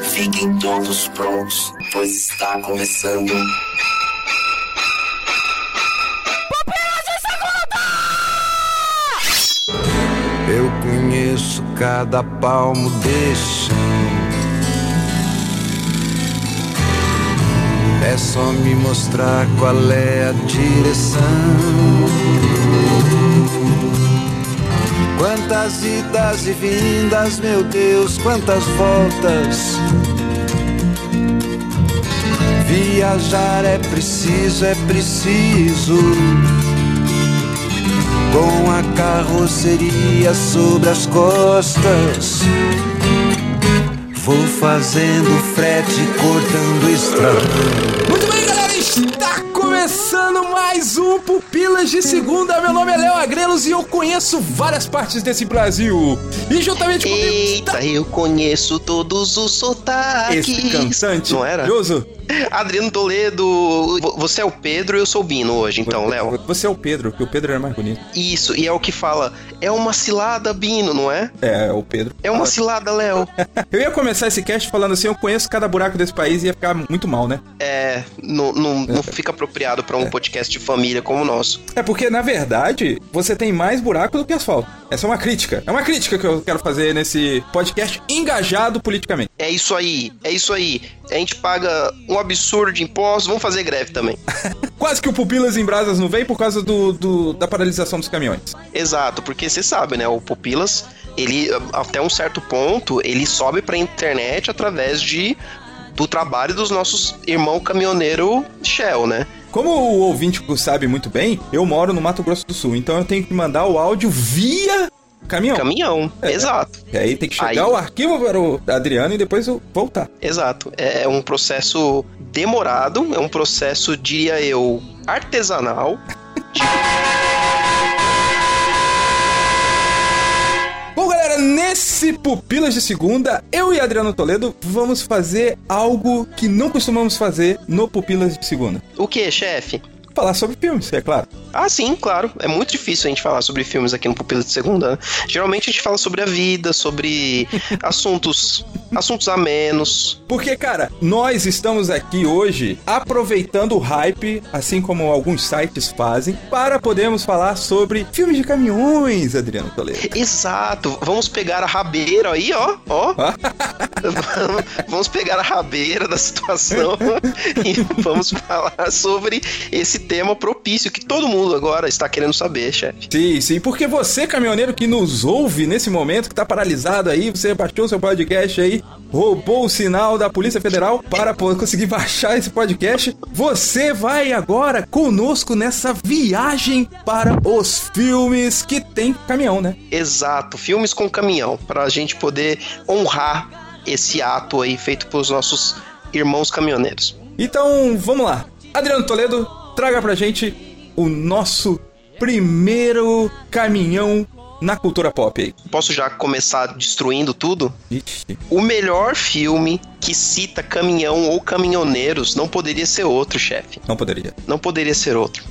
Fiquem todos prontos, pois está começando. Cada palmo desse chão. É só me mostrar qual é a direção. Quantas idas e vindas, meu Deus, quantas voltas. Viajar é preciso, é preciso carroceria sobre as costas. Vou fazendo frete, cortando estrada. Muito bem, galera, está começando mais um Pupilas de Segunda. Meu nome é Léo Agrelos e eu conheço várias partes desse Brasil. E juntamente comigo Eita, eu conheço todos os sotaques. esse cantante Não era? maravilhoso. Adriano Toledo, vo- você é o Pedro e eu sou o Bino hoje, então, Léo. Você é o Pedro, porque o Pedro era mais bonito. Isso, e é o que fala, é uma cilada, Bino, não é? É, o Pedro. É uma cilada, Léo. Eu ia começar esse cast falando assim, eu conheço cada buraco desse país e ia ficar muito mal, né? É, não, não, não fica apropriado pra um podcast de família como o nosso. É porque, na verdade, você tem mais buraco do que asfalto. Essa é uma crítica. É uma crítica que eu quero fazer nesse podcast engajado politicamente. É isso aí, é isso aí. A gente paga um absurdo de impostos, vamos fazer greve também. Quase que o Pupilas em Brasas não vem por causa do, do- da paralisação dos caminhões. Exato, porque você sabe, né? O Pupilas, ele até um certo ponto, ele sobe pra internet através de do trabalho dos nossos irmão caminhoneiro Shell, né? Como o ouvinte sabe muito bem, eu moro no Mato Grosso do Sul, então eu tenho que mandar o áudio via caminhão. Caminhão, É. exato, E aí tem que chegar Aí- o arquivo para o Adriano e depois voltar. exato. É um processo demorado, é um processo, diria eu, artesanal. Bom, galera, nesse Pupilas de Segunda, eu e Adriano Toledo vamos fazer algo que não costumamos fazer no Pupilas de Segunda. O que, chefe? Falar sobre filmes, é claro. Ah, sim, claro. É muito difícil a gente falar sobre filmes aqui no Pupila de Segunda. né? Geralmente a gente fala sobre a vida, sobre assuntos, assuntos a menos. Porque, cara, nós estamos aqui hoje aproveitando o hype, assim como alguns sites fazem, para podermos falar sobre filmes de caminhões, Adriano Toledo. Exato. Vamos pegar a rabeira aí, ó, ó. vamos pegar a rabeira da situação e vamos falar sobre esse tema propício que todo mundo agora está querendo saber, chefe. Sim, sim, porque você, caminhoneiro que nos ouve nesse momento, que tá paralisado aí, você baixou seu podcast aí, roubou o sinal da Polícia Federal para conseguir baixar esse podcast, você vai agora conosco nessa viagem para os filmes que tem caminhão, né? Exato, filmes com caminhão, para a gente poder honrar esse ato aí feito pelos nossos irmãos caminhoneiros. Então, vamos lá. Adriano Toledo, traga pra gente o nosso primeiro caminhão na cultura pop aí. Posso já começar destruindo tudo? Ixi. O melhor filme que cita caminhão ou caminhoneiros não poderia ser outro, chefe. Não poderia. Não poderia ser outro.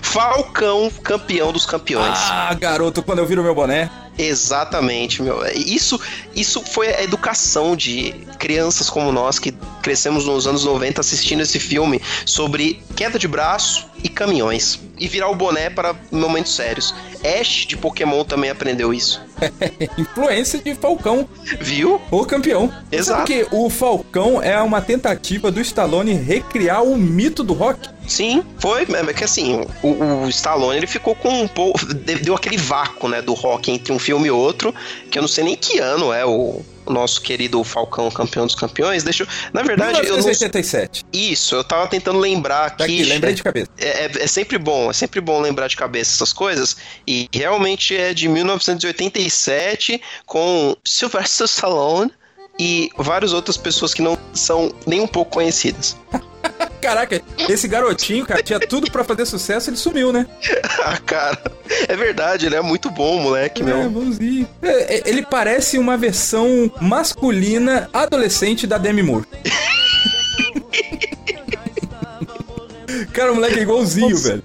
Falcão, campeão dos campeões. Ah, garoto, quando eu viro meu boné. Exatamente, meu. Isso, isso foi a educação de crianças como nós que crescemos nos anos 90 assistindo esse filme sobre queda de braço e caminhões. E virar o boné para momentos sérios. Ash de Pokémon também aprendeu isso. Influência de Falcão, Viu? o campeão. Exato. Sabe que o Falcão é uma tentativa do Stallone recriar o mito do rock? Sim, foi. É que assim, o, o Stallone ele ficou com um pouco. Deu aquele vácuo, né, do rock entre um filme e outro, que eu não sei nem que ano é o. Nosso querido Falcão, campeão dos campeões. Deixa eu. Na verdade, eu não. 1987. Isso, eu tava tentando lembrar Tá aqui. aqui, lembrei de cabeça. É, é- é sempre bom, é sempre bom lembrar de cabeça essas coisas. E realmente é de 1987 com Sylvester Stallone e várias outras pessoas que não são nem um pouco conhecidas. Caraca, esse garotinho, cara, tinha tudo pra fazer sucesso, ele sumiu, né? ah, cara, é verdade, ele é muito bom, moleque, É, meu. bonzinho. É, é, ele parece uma versão masculina adolescente da Demi Moore. Cara, o moleque é igualzinho, velho.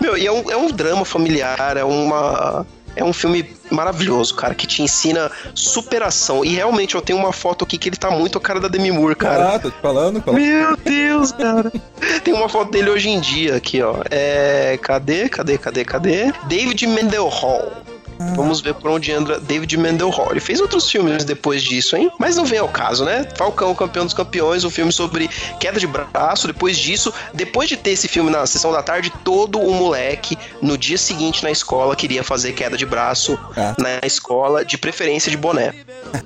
Meu, e é um, é um drama familiar, é uma. É um filme maravilhoso, cara, que te ensina superação. E realmente eu tenho uma foto aqui que ele tá muito a cara da Demi Moore, cara. Ah, tô te falando, falando. Meu Deus, cara. Tem uma foto dele hoje em dia aqui, ó. É. Cadê? Cadê? Cadê? Cadê? David Mendelhall. Vamos ver por onde anda David Mendelhall. Ele fez outros filmes depois disso, hein? Mas não vem ao caso, né? Falcão, campeão dos campeões, um filme sobre queda de braço. Depois disso, depois de ter esse filme na sessão da tarde, todo o moleque, no dia seguinte na escola, queria fazer queda de braço Ah. na escola, de preferência de boné.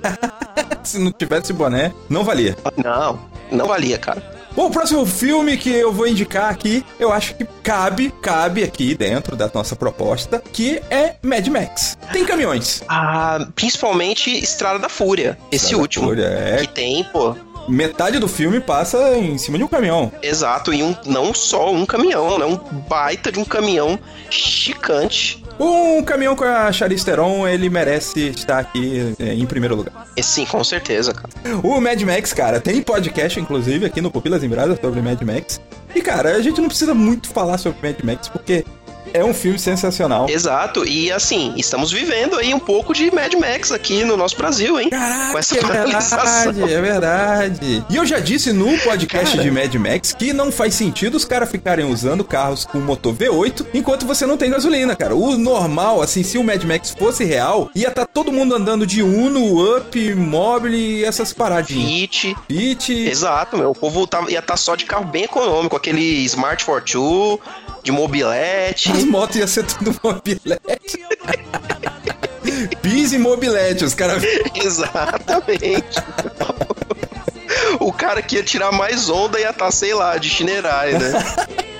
Se não tivesse boné, não valia. Não, não valia, cara. Bom, o próximo filme que eu vou indicar aqui, eu acho que cabe, cabe aqui dentro da nossa proposta, que é Mad Max. Tem caminhões. Ah, principalmente Estrada da Fúria, esse Estrada último. Fúria, é. Que tem, pô, Metade do filme passa em cima de um caminhão. exato, e um, não só um caminhão, né? Um baita de um caminhão chicante. Um caminhão com a Charlize Theron, ele merece estar aqui é, em primeiro lugar. E sim, com certeza, cara. O Mad Max, cara, tem podcast, inclusive, aqui no Pupilas em Brasa sobre Mad Max. E, cara, a gente não precisa muito falar sobre Mad Max, porque é um filme sensacional. Exato, e assim, estamos vivendo aí um pouco de Mad Max aqui no nosso Brasil, hein? Caraca, Com essa é verdade, é verdade. E eu já disse no podcast de Mad Max que não faz sentido os caras ficarem usando carros com motor V8 enquanto você não tem gasolina, cara. O normal, assim, se o Mad Max fosse real, ia estar todo mundo andando de Uno, Up, Mobile e essas paradinhas. Fit, Fit. exato, meu. O povo tava, ia estar só de carro bem econômico, aquele Smart Fortwo, de mobilete. As motos iam ser tudo mobilete. Bis e mobilete, os caras. Exatamente. o cara que ia tirar mais onda ia estar, sei lá, de Shinerai, né?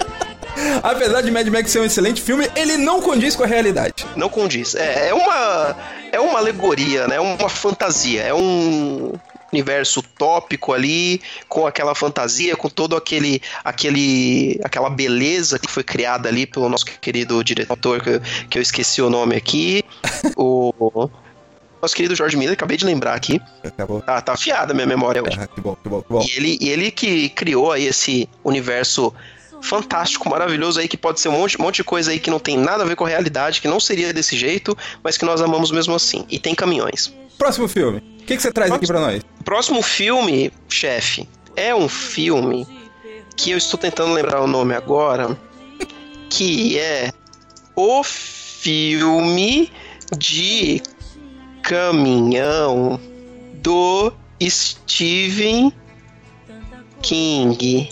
Apesar de Mad Max ser um excelente filme, ele não condiz com a realidade. Não condiz. É, é uma é uma alegoria, né? É uma fantasia, é um universo utópico ali, com aquela fantasia, com todo aquele aquele aquela beleza que foi criada ali pelo nosso querido diretor que, eu- que eu esqueci o nome aqui, o nosso querido George Miller, acabei de lembrar aqui. Acabou. Tá, tá afiada a minha memória hoje. Ah, que bom, que bom, que bom. E ele, e ele que criou aí esse universo fantástico, maravilhoso aí, que pode ser um monte, monte de coisa aí que não tem nada a ver com a realidade, que não seria desse jeito, mas que nós amamos mesmo assim. E tem caminhões. Próximo filme. O que, que você traz aqui pra nós? Próximo filme, chefe, é um filme que eu estou tentando lembrar o nome agora, que é o filme de caminhão do Stephen King.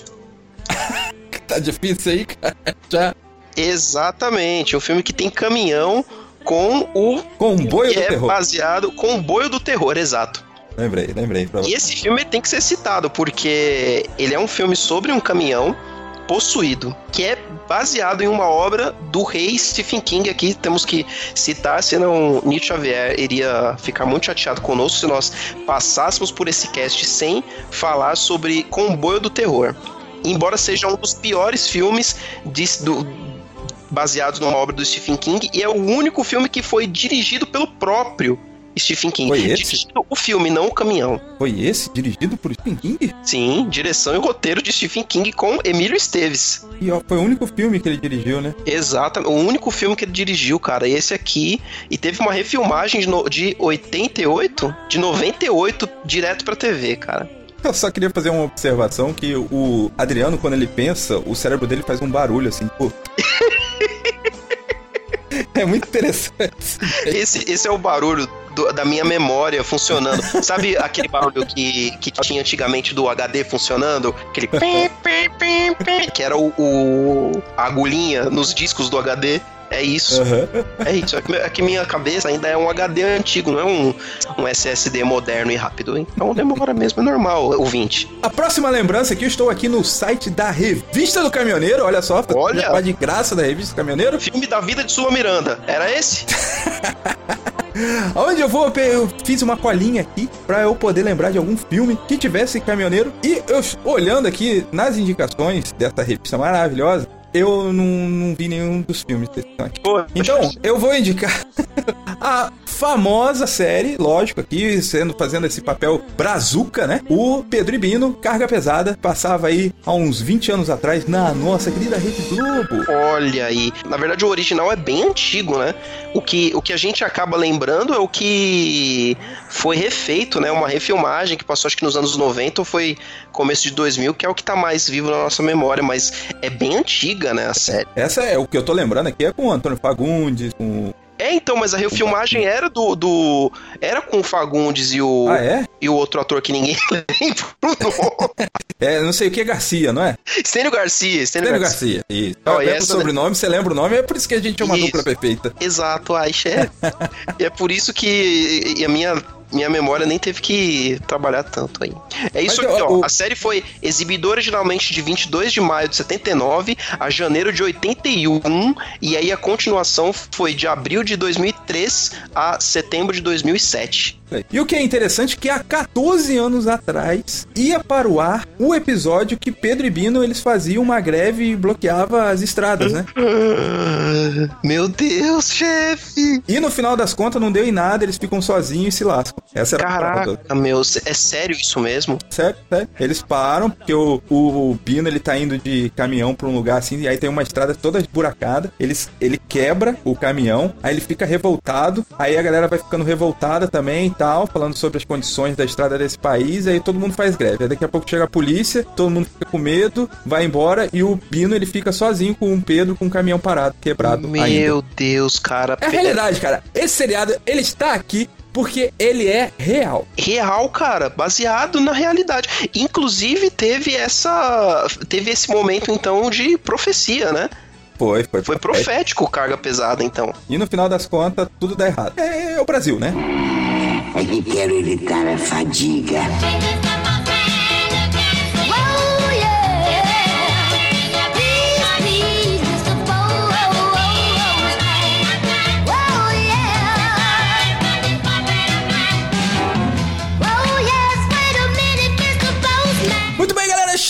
Tá difícil aí, cara. Já. Exatamente, um filme que tem caminhão com o Comboio que do é terror. baseado comboio do terror, exato. Lembrei, lembrei. E esse filme tem que ser citado, porque ele é um filme sobre um caminhão possuído, que é baseado em uma obra do rei Stephen King. Aqui temos que citar, senão Nietzsche Xavier iria ficar muito chateado conosco se nós passássemos por esse cast sem falar sobre Comboio do Terror. Embora seja um dos piores filmes de- do, baseados numa obra do Stephen King, e é o único filme que foi dirigido pelo próprio Stephen King. Foi esse? Dirigido o filme, não o caminhão. Foi esse, dirigido por Stephen King? Sim, direção e roteiro de Stephen King com Emílio Esteves. E ó, foi o único filme que ele dirigiu, né? Exatamente, o único filme que ele dirigiu, cara, esse aqui. E teve uma refilmagem de, no- de 88, de 98, direto pra TV, cara. Eu só queria fazer uma observação que o Adriano, quando ele pensa, o cérebro dele faz um barulho assim, pô. É muito interessante. Esse, esse é o barulho do- da minha memória funcionando. Sabe aquele barulho que, que tinha antigamente do HD funcionando? Aquele que era o, o- a agulhinha nos discos do HD. É isso. Aham. É isso, é que, é que minha cabeça ainda é um HD antigo, não é um, um SSD moderno e rápido. Então demora mesmo, é normal, ouvinte. A próxima lembrança aqui, eu estou aqui no site da Revista do Caminhoneiro, olha só, Olha! de graça da Revista do Caminhoneiro. Filme da vida de Sula Miranda, era esse? Onde eu vou, eu fiz uma colinha aqui pra eu poder lembrar de algum filme que tivesse caminhoneiro. E eu olhando aqui nas indicações dessa revista maravilhosa, eu não, não vi nenhum dos filmes desse aqui. Então, eu vou indicar a famosa série, lógico, aqui sendo fazendo esse papel brazuca, né? O Pedro Ibino, Carga Pesada, passava aí há uns 20 anos atrás na nossa querida Rede Globo. Olha aí. Na verdade, o original é bem antigo, né? O que, o que a gente acaba lembrando é o que foi refeito, né? Uma refilmagem que passou acho que nos anos 90 ou foi começo de 2000, que é o que tá mais vivo na nossa memória, mas é bem antiga, né, a série. Essa é o que eu tô lembrando aqui, é com o Antônio Fagundes, com é, então, mas a refilmagem era do. do era com o Fagundes e o. Ah, é? E o outro ator que ninguém lembra o nome. é, não sei o que é Garcia, não é? Stênio Garcia. Stênio Garcia. Garcia. Isso. Oh, lembra o sobrenome, você lembra o nome, é por isso que a gente é uma isso. dupla perfeita. Exato, Aisha. É. e é por isso que a minha minha memória nem teve que trabalhar tanto aí. É isso Mas, aqui, ó. O... A série foi exibida originalmente de 22 de maio de 79 a janeiro de 81, e aí a continuação foi de abril de 2003 a setembro de 2007. E o que é interessante é que há 14 anos atrás ia para o ar o episódio que Pedro e Bino eles faziam uma greve e bloqueava as estradas, né? Meu Deus, chefe! E no final das contas não deu em nada, eles ficam sozinhos e se lascam. Essa era Caraca, a meu, é sério isso mesmo? Sério, sério. Eles param, porque o, o, o Bino ele tá indo de caminhão para um lugar assim, e aí tem uma estrada toda esburacada. Eles, ele quebra o caminhão, aí ele fica revoltado, aí a galera vai ficando revoltada também tal, falando sobre as condições da estrada desse país, aí todo mundo faz greve. Aí daqui a pouco chega a polícia, todo mundo fica com medo, vai embora e o Bino ele fica sozinho com o Pedro com o caminhão parado, quebrado. Meu ainda. Deus, cara. É a realidade, cara. Esse seriado, ele está aqui porque ele é real. Real, cara, baseado na realidade. Inclusive teve essa teve esse momento então de profecia, né? Foi, foi. Foi profético carga pesada, então. E no final das contas, tudo dá errado. É, é o Brasil, né? É que quero evitar a fadiga.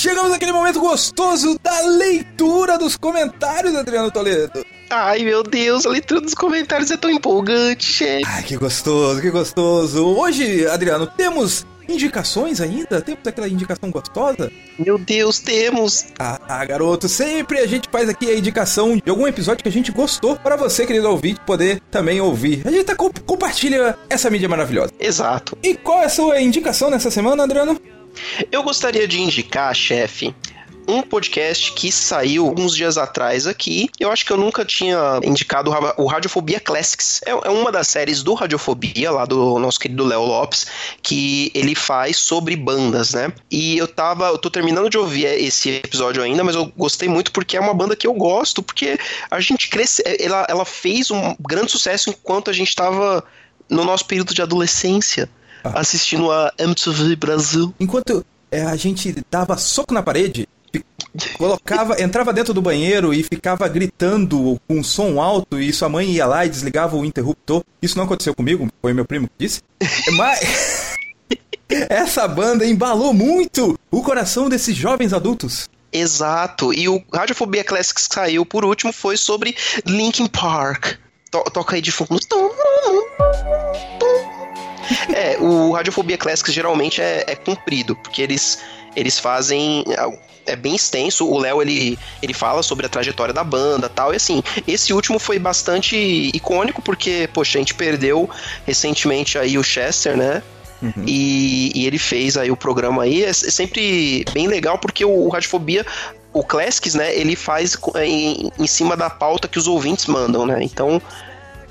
Chegamos naquele momento gostoso da leitura dos comentários, Adriano Toledo. Ai, meu Deus, a leitura dos comentários é tão empolgante, chefe. Ai, que gostoso, que gostoso. Hoje, Adriano, temos indicações ainda? Temos aquela indicação gostosa? Meu Deus, temos! Ah, ah, garoto, sempre a gente faz aqui a indicação de algum episódio que a gente gostou para você, querido ouvinte, poder também ouvir. A gente tá co compartilha essa mídia maravilhosa. Exato. E qual é a sua indicação nessa semana, Adriano? Eu gostaria de indicar, chefe, um podcast que saiu alguns dias atrás aqui. Eu acho que eu nunca tinha indicado o Radiofobia Classics. É, é uma das séries do Radiofobia, lá do nosso querido Léo Lopes, que ele faz sobre bandas, né? E eu tava, eu tô terminando de ouvir esse episódio ainda, mas eu gostei muito porque é uma banda que eu gosto, porque a gente cresce, ela, ela fez um grande sucesso enquanto a gente tava no nosso período de adolescência. Ah. Assistindo a MTV Brasil. Enquanto é, a gente dava soco na parede, colocava, entrava dentro do banheiro e ficava gritando com um som alto e sua mãe ia lá e desligava o interruptor. Isso não aconteceu comigo, foi meu primo que disse. Mas essa banda embalou muito o coração desses jovens adultos. Exato. E o Radiofobia Classics que saiu por último foi sobre Linkin Park. To toca aí de fundo. É, o Radiofobia Classics geralmente é, é comprido, porque eles, eles fazem é bem extenso. O Léo ele, ele fala sobre a trajetória da banda tal. E assim, esse último foi bastante icônico, porque, poxa, a gente perdeu recentemente aí o Chester, né? Uhum. E, e, ele fez aí o programa aí. É, é sempre bem legal, porque o, o Radiofobia o Classics, né, ele faz em, em, cima da pauta que os ouvintes mandam, né? Então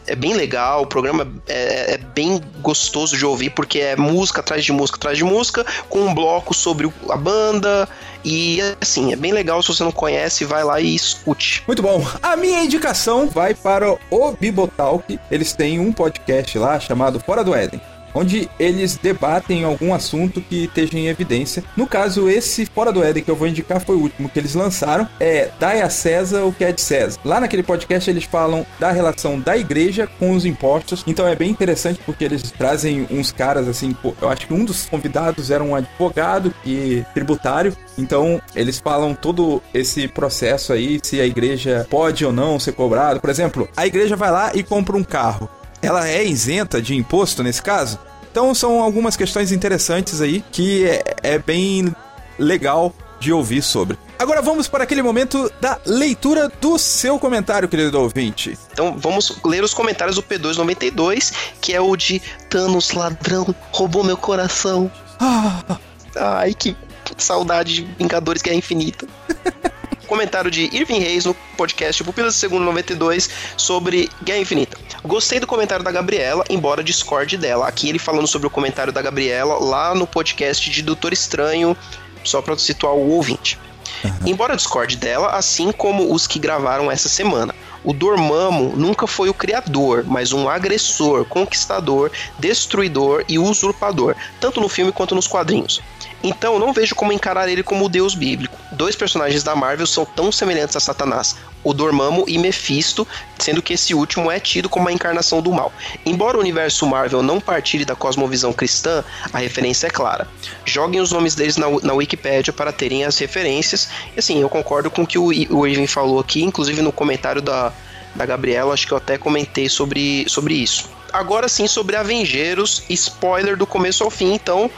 é bem legal, o programa é, é, bem gostoso de ouvir, porque é música atrás de música atrás de música, com um bloco sobre a banda. E assim, é bem legal. Se você não conhece, vai lá e escute. Muito bom. A minha indicação vai para o Bibotalk. Eles têm um podcast lá chamado Fora do Éden onde eles debatem algum assunto que esteja em evidência. No caso, esse Fora do Éden que eu vou indicar foi o último que eles lançaram, é Dai a César o que é de César. Lá naquele podcast eles falam da relação da igreja com os impostos, então é bem interessante porque eles trazem uns caras assim, eu acho que um dos convidados era um advogado que tributário, então eles falam todo esse processo aí, se a igreja pode ou não ser cobrado. Por exemplo, a igreja vai lá e compra um carro. Ela é isenta de imposto nesse caso? Então são algumas questões interessantes aí que é, é bem legal de ouvir sobre. Agora vamos para aquele momento da leitura do seu comentário, querido ouvinte. Então vamos ler os comentários do P292, que é o de Thanos ladrão, roubou meu coração. Ah. Ai, que saudade de Vingadores Guerra Infinita. comentário de Irving Reis no podcast Pupilas de Segundo 92 sobre Guerra Infinita. Gostei do comentário da Gabriela, embora discorde dela. Aqui ele falando sobre o comentário da Gabriela lá no podcast de Doutor Estranho, só para situar o ouvinte. Uhum. Embora discorde dela, assim como os que gravaram essa semana. O Dormammu nunca foi o criador, mas um agressor, conquistador, destruidor e usurpador, tanto no filme quanto nos quadrinhos. Então não vejo como encarar ele como o deus bíblico. Dois personagens da Marvel são tão semelhantes a Satanás, o Dormammu e Mephisto, sendo que esse último é tido como a encarnação do mal. Embora o universo Marvel não partilhe da cosmovisão cristã, a referência é clara. Joguem os nomes deles na, na Wikipedia para terem as referências. E assim, eu concordo com o que o, o falou aqui, inclusive no comentário da, da Gabriela, acho que eu até comentei sobre, sobre isso. Agora sim, sobre Avengeiros, spoiler do começo ao fim, então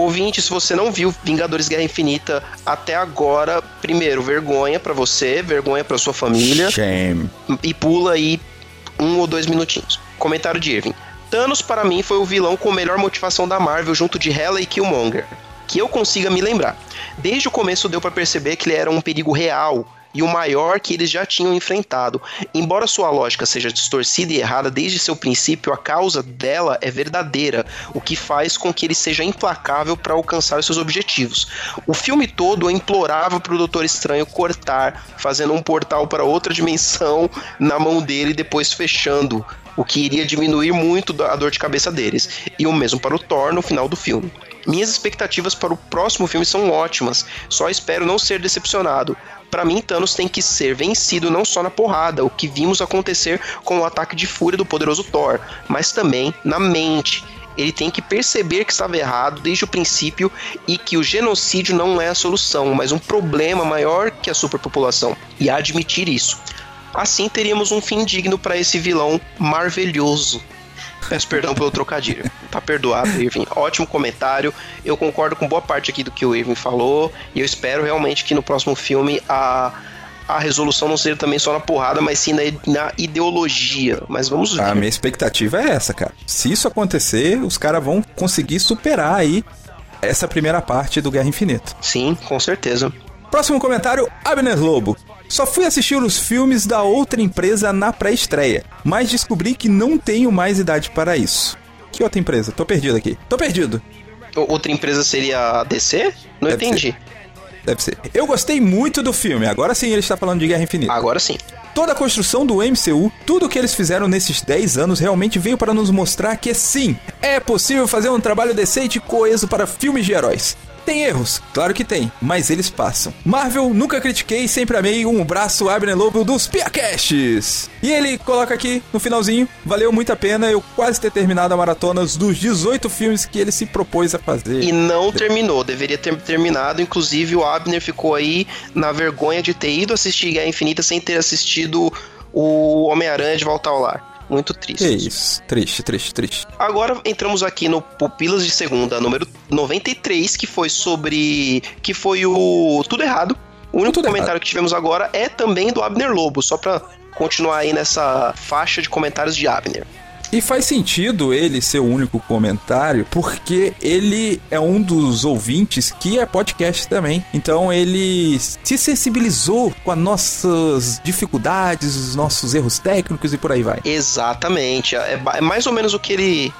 Ouvinte, se você não viu Vingadores Guerra Infinita até agora, primeiro, vergonha para você, vergonha para sua família. Shame. E pula aí um ou dois minutinhos. Comentário de Irving. Thanos, para mim, foi o vilão com melhor motivação da Marvel junto de Hela e Killmonger. Que eu consiga me lembrar. Desde o começo deu para perceber que ele era um perigo real e o maior que eles já tinham enfrentado. Embora sua lógica seja distorcida e errada desde seu princípio, a causa dela é verdadeira, o que faz com que ele seja implacável para alcançar seus objetivos. O filme todo implorava para o Doutor Estranho cortar, fazendo um portal para outra dimensão na mão dele e depois fechando, o que iria diminuir muito a dor de cabeça deles. E o mesmo para o Thor no final do filme. Minhas expectativas para o próximo filme são ótimas, só espero não ser decepcionado para mim, Thanos tem que ser vencido não só na porrada, o que vimos acontecer com o ataque de fúria do poderoso Thor, mas também na mente. Ele tem que perceber que estava errado desde o princípio e que o genocídio não é a solução, mas um problema maior que a superpopulação, e admitir isso. Assim teríamos um fim digno para esse vilão marvelhoso. Peço perdão pelo trocadilho. Tá perdoado, Irving. Ótimo comentário. Eu concordo com boa parte aqui do que o Irving falou. E eu espero realmente que no próximo filme a, a resolução não seja também só na porrada, mas sim na, na ideologia. Mas vamos ver. A minha expectativa é essa, cara. Se isso acontecer, os caras vão conseguir superar aí essa primeira parte do Guerra Infinita. Sim, com certeza. Próximo comentário, Abner Lobo. Só fui assistir os filmes da outra empresa na pré-estreia, mas descobri que não tenho mais idade para isso. Que outra empresa? Tô perdido aqui. Tô perdido. Outra empresa seria a DC? Não Deve entendi. Ser. Deve ser. Eu gostei muito do filme. Agora sim ele está falando de Guerra Infinita. Agora sim. Toda a construção do MCU, tudo o que eles fizeram nesses 10 anos realmente veio para nos mostrar que sim, é possível fazer um trabalho decente e coeso para filmes de heróis. Tem erros, claro que tem, mas eles passam. Marvel, nunca critiquei, sempre amei. Um braço, Abner Lobo dos Piacasts. E ele coloca aqui no finalzinho: valeu muito a pena eu quase ter terminado a maratona dos 18 filmes que ele se propôs a fazer. E não terminou, deveria ter terminado. Inclusive, o Abner ficou aí na vergonha de ter ido assistir Guerra Infinita sem ter assistido o Homem-Aranha de Volta ao Lar. Muito triste. Que isso. Triste, triste, triste. Agora entramos aqui no Pupilas de Segunda, número 93, que foi sobre. que foi o Tudo Errado. O único Tudo comentário errado. que tivemos agora é também do Abner Lobo, só pra continuar aí nessa faixa de comentários de Abner. E faz sentido ele ser o único comentário, porque ele é um dos ouvintes que é podcast também. Então ele se sensibilizou com as nossas dificuldades, os nossos erros técnicos e por aí vai. Exatamente. É, é mais ou menos o que ele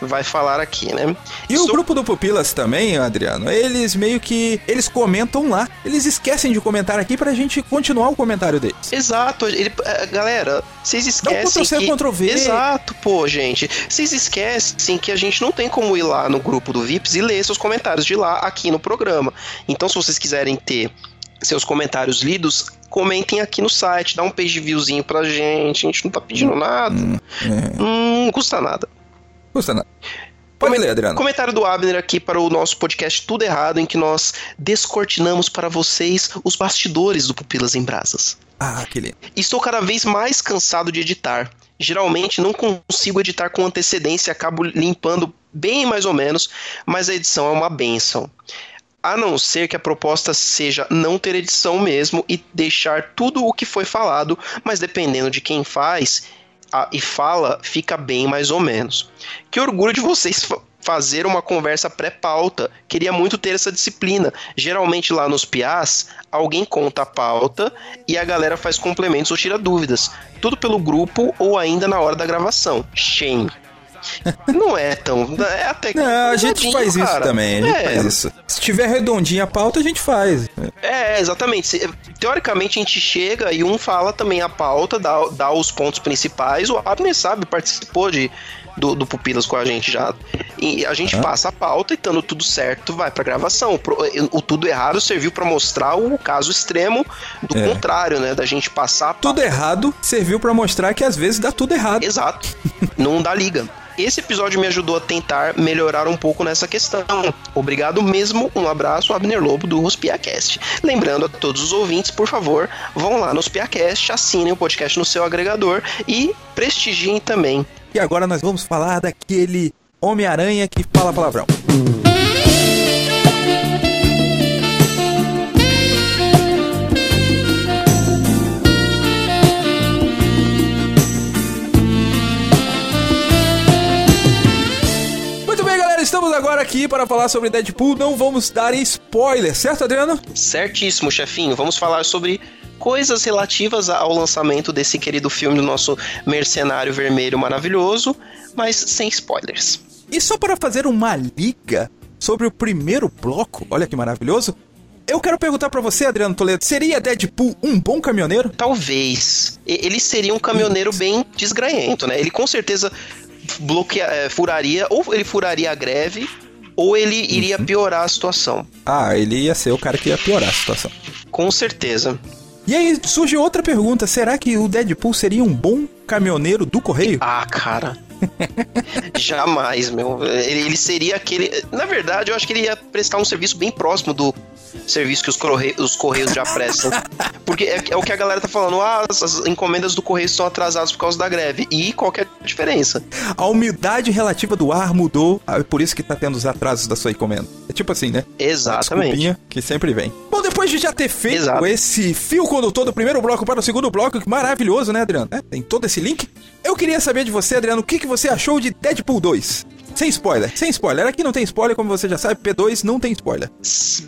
vai falar aqui, né? E Estou... o grupo do Pupilas também, Adriano, eles meio que eles comentam lá. Eles esquecem de comentar aqui pra gente continuar o comentário deles. Exato. Ele, é, galera, vocês esquecem Dá um que... Exato, pô, gente. Vocês esquecem que a gente não tem como ir lá no grupo do VIPs e ler seus comentários de lá aqui no programa. Então, se vocês quiserem ter seus comentários lidos, comentem aqui no site, dá um page viewzinho pra gente, a gente não tá pedindo hum, nada. Hum, é. não custa nada. Custa nada. Pode ler, Adriano. Comentário do Abner aqui para o nosso podcast Tudo Errado, em que nós descortinamos para vocês os bastidores do Pupilas em Brasas. Ah, que lindo. Estou cada vez mais cansado de editar. Geralmente não consigo editar com antecedência e acabo limpando bem mais ou menos, mas a edição é uma benção a não ser que a proposta seja não ter edição mesmo e deixar tudo o que foi falado, mas dependendo de quem faz a, e fala, fica bem mais ou menos. Que orgulho de vocês fazer uma conversa pré-pauta. Queria muito ter essa disciplina. Geralmente lá nos PIAs, alguém conta a pauta e a galera faz complementos ou tira dúvidas. Tudo pelo grupo ou ainda na hora da gravação. Shame. Não é tão. É até que. Não, a gente faz cara. isso também. A gente é. faz isso. Se tiver redondinha a pauta, a gente faz. É, exatamente. Teoricamente a gente chega e um fala também a pauta, dá, dá os pontos principais. O Abner sabe, participou de, do, do Pupilas com a gente já. E a gente passa a pauta e estando tudo certo, vai pra gravação. O, o tudo errado serviu para mostrar o caso extremo do é. contrário, né? Da gente passar. Tudo errado serviu para mostrar que às vezes dá tudo errado. Exato. Não dá liga. Esse episódio me ajudou a tentar melhorar um pouco nessa questão. Obrigado mesmo, um abraço, Abner Lobo do Rospiacast. Lembrando a todos os ouvintes, por favor, vão lá no Rospiacast, assinem o podcast no seu agregador e prestigiem também. E agora nós vamos falar daquele Homem-Aranha que fala palavrão. Agora aqui para falar sobre Deadpool. Não vamos dar spoiler, certo, Adriano? Certíssimo, chefinho. Vamos falar sobre coisas relativas ao lançamento desse querido filme do nosso mercenário vermelho maravilhoso, mas sem spoilers. E só para fazer uma liga sobre o primeiro bloco, olha que maravilhoso. Eu quero perguntar para você, Adriano Toledo, seria Deadpool um bom caminhoneiro? Talvez. Ele seria um caminhoneiro bem desgranhento, né? Ele com certeza bloqueia, é, furaria, ou ele furaria a greve, ou ele iria uhum. piorar a situação. Ah, ele ia ser o cara que ia piorar a situação. Com certeza. E aí surge outra pergunta: será que o Deadpool seria um bom caminhoneiro do correio? Ah, cara. Jamais, meu. Ele, ele, seria aquele. Na verdade, eu acho que ele ia prestar um serviço bem próximo do serviço que os, corre... os Correios já prestam. Porque é, é, o que a galera tá falando, ah, as encomendas do Correio estão atrasadas por causa da greve. E qual é a diferença? A umidade relativa do ar mudou, é por isso que tá tendo os atrasos da sua encomenda. É tipo assim, né? Exatamente. que sempre vem. Depois de já ter feito Exato. esse fio condutor do primeiro bloco para o segundo bloco, que maravilhoso, né, Adriano? É, tem todo esse link. Eu queria saber de você, Adriano, o que, que você achou de Deadpool 2? Sem spoiler, sem spoiler. Aqui não tem spoiler, como você já sabe, P2 não tem spoiler.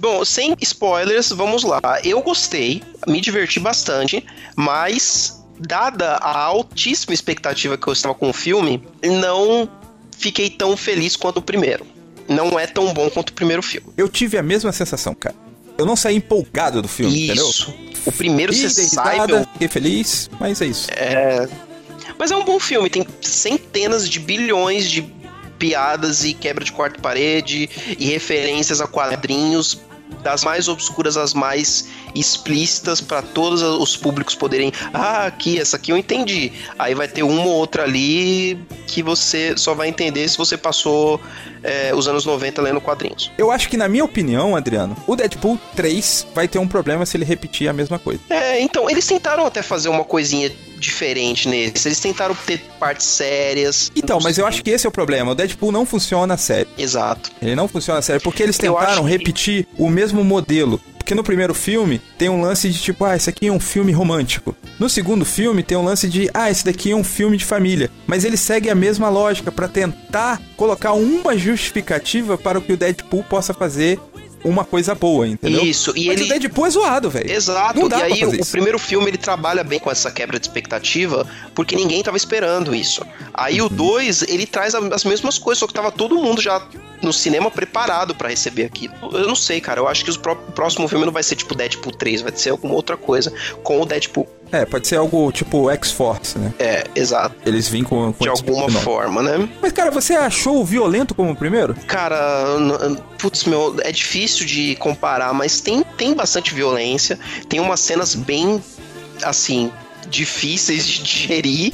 Bom, sem spoilers, vamos lá. Eu gostei, me diverti bastante, mas dada a altíssima expectativa que eu estava com o filme, não fiquei tão feliz quanto o primeiro. Não é tão bom quanto o primeiro filme. Eu tive a mesma sensação, cara. Eu não saí empolgado do filme, isso. entendeu? O primeiro você sai... Fiquei feliz, mas é isso. É... Mas é um bom filme, tem centenas de bilhões de piadas e quebra de quarta parede e referências a quadrinhos das mais obscuras às mais explícitas para todos os públicos poderem. Ah, aqui, essa aqui eu entendi. Aí vai ter uma ou outra ali que você só vai entender se você passou é, os anos 90 lendo quadrinhos. Eu acho que, na minha opinião, Adriano, o Deadpool 3 vai ter um problema se ele repetir a mesma coisa. É, então, eles tentaram até fazer uma coisinha diferente nesse. Eles tentaram ter partes sérias. Então, mas eu acho que esse é o problema. O Deadpool não funciona sério. Exato. Ele não funciona sério porque eles tentaram repetir que... o mesmo modelo. Porque no primeiro filme tem um lance de tipo, ah, esse aqui é um filme romântico. No segundo filme tem um lance de, ah, esse daqui é um filme de família. Mas ele segue a mesma lógica para tentar colocar uma justificativa para o que o Deadpool possa fazer uma coisa boa, entendeu? Isso, e Mas ele- o Deadpool é zoado, velho. Exato, Não dá e aí o isso. primeiro filme ele trabalha bem com essa quebra de expectativa, porque ninguém tava esperando isso. Aí Uhum. o 2, ele traz as mesmas coisas, só que tava todo mundo já no cinema preparado pra receber aquilo. Eu não sei, cara, eu acho que o próximo filme não vai ser tipo Deadpool 3, vai ser alguma outra coisa com o Deadpool. É, pode ser algo tipo X-Force, né? É, exato. Eles vêm com, com De alguma forma, né? Mas, cara, você achou o violento como o primeiro? Cara, putz, meu, é difícil de comparar, mas tem, tem bastante violência, tem umas cenas bem, assim, difíceis de digerir.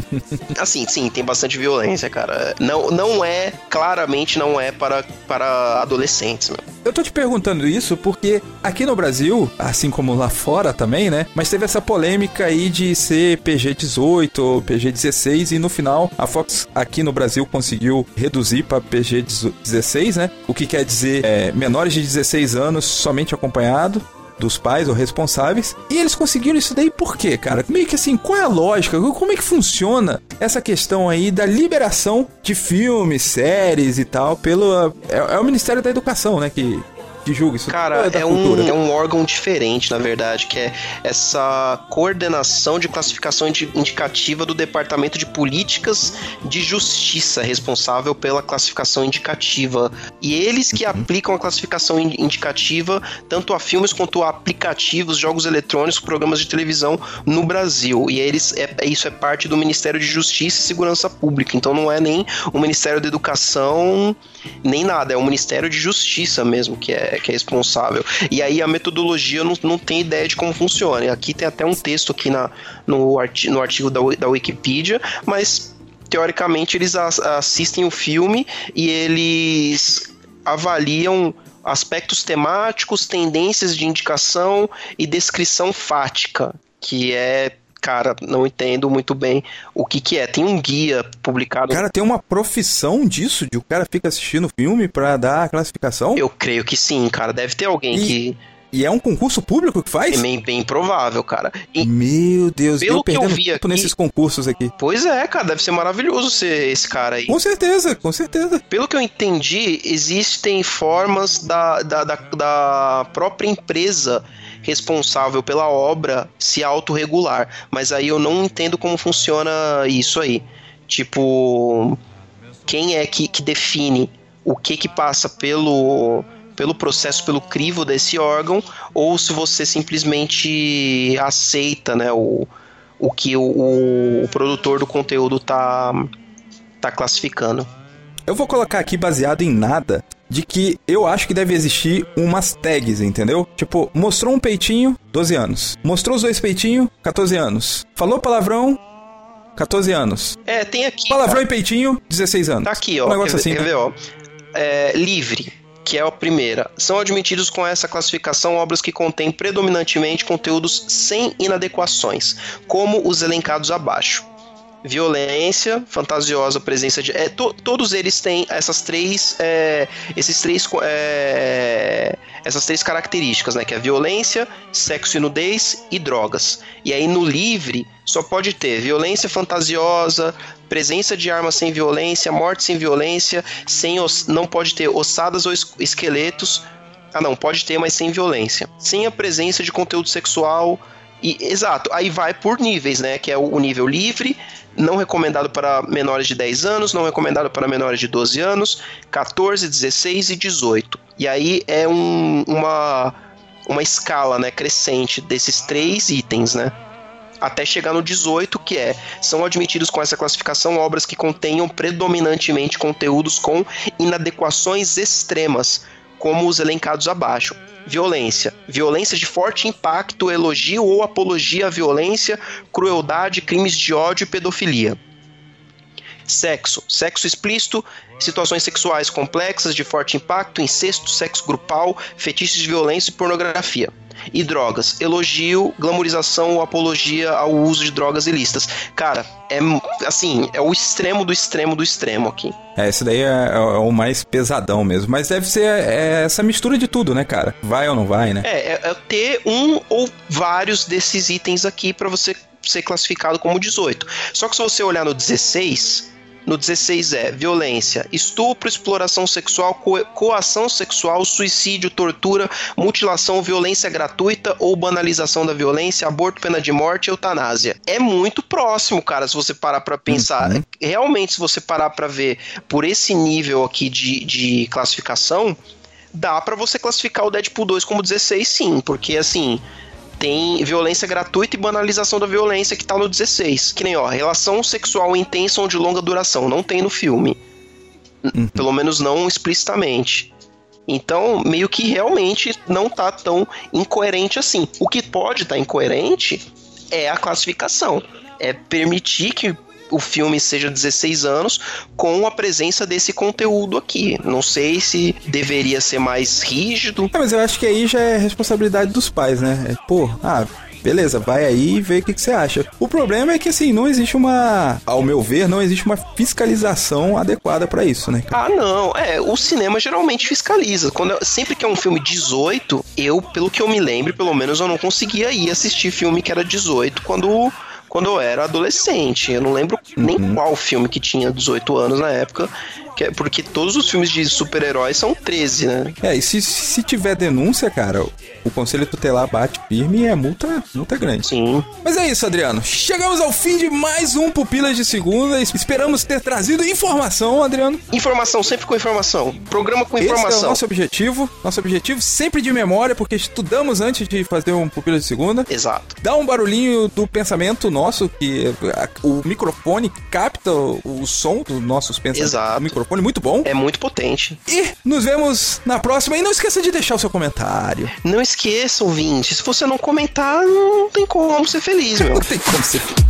assim, sim, tem bastante violência, cara. Não, não é, claramente não é para, para adolescentes, meu. Eu tô te perguntando isso porque aqui no Brasil, assim como lá fora também, né? Mas teve essa polêmica aí de ser PG-18 ou PG-16 e no final a Fox aqui no Brasil conseguiu reduzir pra PG-16, né? O que quer dizer é, menores de 16 anos somente acompanhado dos pais ou responsáveis. E eles conseguiram isso daí por quê, cara? Meio que assim, qual é a lógica? Como é que funciona essa questão aí da liberação de filmes, séries e tal pelo... É, é o Ministério da Educação, né, que, que julga isso. Cara, é cultura? um, é um órgão diferente, na verdade, que é essa coordenação de classificação indi- indicativa do Departamento de Políticas de Justiça, responsável pela classificação indicativa. E eles que aplicam a classificação in- indicativa tanto a filmes quanto a aplicativos, jogos eletrônicos, programas de televisão no Brasil. E eles é, isso é parte do Ministério de Justiça e Segurança Pública. Então não é nem o Ministério da Educação, nem nada, é o Ministério de Justiça mesmo que é, que é responsável. E aí a metodologia não, não tem ideia de como funciona. E aqui tem até um texto aqui na, no, arti, no artigo da, da Wikipedia, mas teoricamente eles as- assistem o filme e eles avaliam aspectos temáticos, tendências de indicação e descrição fática, que é, cara, não entendo muito bem o que que é. Tem um guia publicado Cara, tem uma profissão disso, de o cara fica assistindo o filme pra dar a classificação? Eu creio que sim, cara. Deve ter alguém E- que E é um concurso público que é faz? bem, bem provável, cara. E- Meu Deus, Pelo eu que eu vi tempo aqui- nesses concursos aqui. pois é, cara, deve ser maravilhoso ser esse cara aí. Com certeza, com certeza. Pelo que eu entendi, existem formas da, da, da, da própria empresa responsável pela obra se autorregular. Mas aí eu não entendo como funciona isso aí. Tipo, quem é que, que define o que que passa pelo pelo processo, pelo crivo desse órgão, ou se você simplesmente aceita, né, o, o que o, o produtor do conteúdo tá, tá classificando. Eu vou colocar aqui baseado em nada de que eu acho que deve existir umas tags, entendeu? Tipo, mostrou um peitinho, 12 anos. Mostrou os dois peitinhos, 14 anos. Falou palavrão, 14 anos. É, tem aqui. Palavrão e peitinho, 16 anos. Tá aqui, Um ó. negócio quer, assim, quer né? ver, ó? É, livre, que é a primeira. São admitidos com essa classificação obras que contêm predominantemente conteúdos sem inadequações, como os elencados abaixo. Violência, fantasiosa presença de. É, to- todos eles têm essas três. é, esses três. é, essas três características, né? Que é violência, sexo e nudez e drogas. E aí no livre só pode ter violência fantasiosa, presença de armas sem violência, morte sem violência, sem os, não pode ter ossadas ou es- esqueletos. Ah, não, pode ter, mas sem violência. Sem a presença de conteúdo sexual. E, exato, aí vai por níveis, né? Que é o, o nível livre, não recomendado para menores de 10 anos, não recomendado para menores de 12 anos, 14, 16 e 18. E aí é um- uma, uma escala né, crescente desses três itens, né? até chegar no 18, que é são admitidos com essa classificação obras que contenham predominantemente conteúdos com inadequações extremas, como os elencados abaixo. Violência. Violência de forte impacto, elogio ou apologia à violência, crueldade, crimes de ódio e pedofilia. Sexo. Sexo explícito, situações sexuais complexas de forte impacto, incesto, sexo grupal, fetiches de violência e pornografia. E drogas. Elogio, glamorização ou apologia ao uso de drogas ilícitas. Cara, é assim, é o extremo do extremo do extremo aqui. É, esse daí é, é o mais pesadão mesmo. Mas deve ser é, essa mistura de tudo, né, cara? Vai ou não vai, né? É, é, é ter um ou vários desses itens aqui para você ser classificado como 18. Só que se você olhar no 16, No 16 é violência, estupro, exploração sexual, co coação sexual, suicídio, tortura, mutilação, violência gratuita ou banalização da violência, aborto, pena de morte eutanásia. É muito próximo, cara, se você parar pra pensar. Uhum. Realmente, se você parar pra ver por esse nível aqui de, de classificação, dá para você classificar o Deadpool 2 como 16 sim, porque assim, tem violência gratuita e banalização da violência que tá no 16. Que nem, ó, relação sexual intensa ou de longa duração. Não tem no filme. Uhum. Pelo menos não explicitamente. Então, meio que realmente não tá tão incoerente assim. O que pode estar tá incoerente é a classificação. É permitir que o filme seja 16 anos com a presença desse conteúdo aqui. Não sei se deveria ser mais rígido. É, mas eu acho que aí já é responsabilidade dos pais, né? É, pô, ah, beleza, vai aí e vê o que, que, você acha. O problema é que, assim, não existe uma. Ao meu ver, não existe uma fiscalização adequada para isso, né? Ah, não. É, o cinema geralmente fiscaliza. Quando eu, sempre que é um filme 18, eu, pelo que eu me lembro, pelo menos eu não conseguia ir assistir filme que era 18 quando quando eu era adolescente. Eu não lembro uhum. nem qual filme que tinha 18 anos na época, porque todos os filmes de super-heróis são 13, né? É, e se, se tiver denúncia, cara, o Conselho Tutelar bate firme e é multa, multa grande. Sim. Mas é isso, Adriano. Chegamos ao fim de mais um Pupilas de Segunda. Esperamos ter trazido informação, Adriano. Informação, sempre com informação. Programa com informação. Esse é o nosso objetivo. Nosso objetivo sempre de memória, porque estudamos antes de fazer um Pupilas de Segunda. Exato. Dá um barulhinho do pensamento nosso, que o microfone capta o som dos nossos pensamentos. Exato. O microfone muito bom. É muito potente. E nos vemos na próxima. E não esqueça de deixar o seu comentário. Não esqueça esqueça, ouvinte. Se você não comentar, não tem como ser feliz, meu. não tem como ser feliz.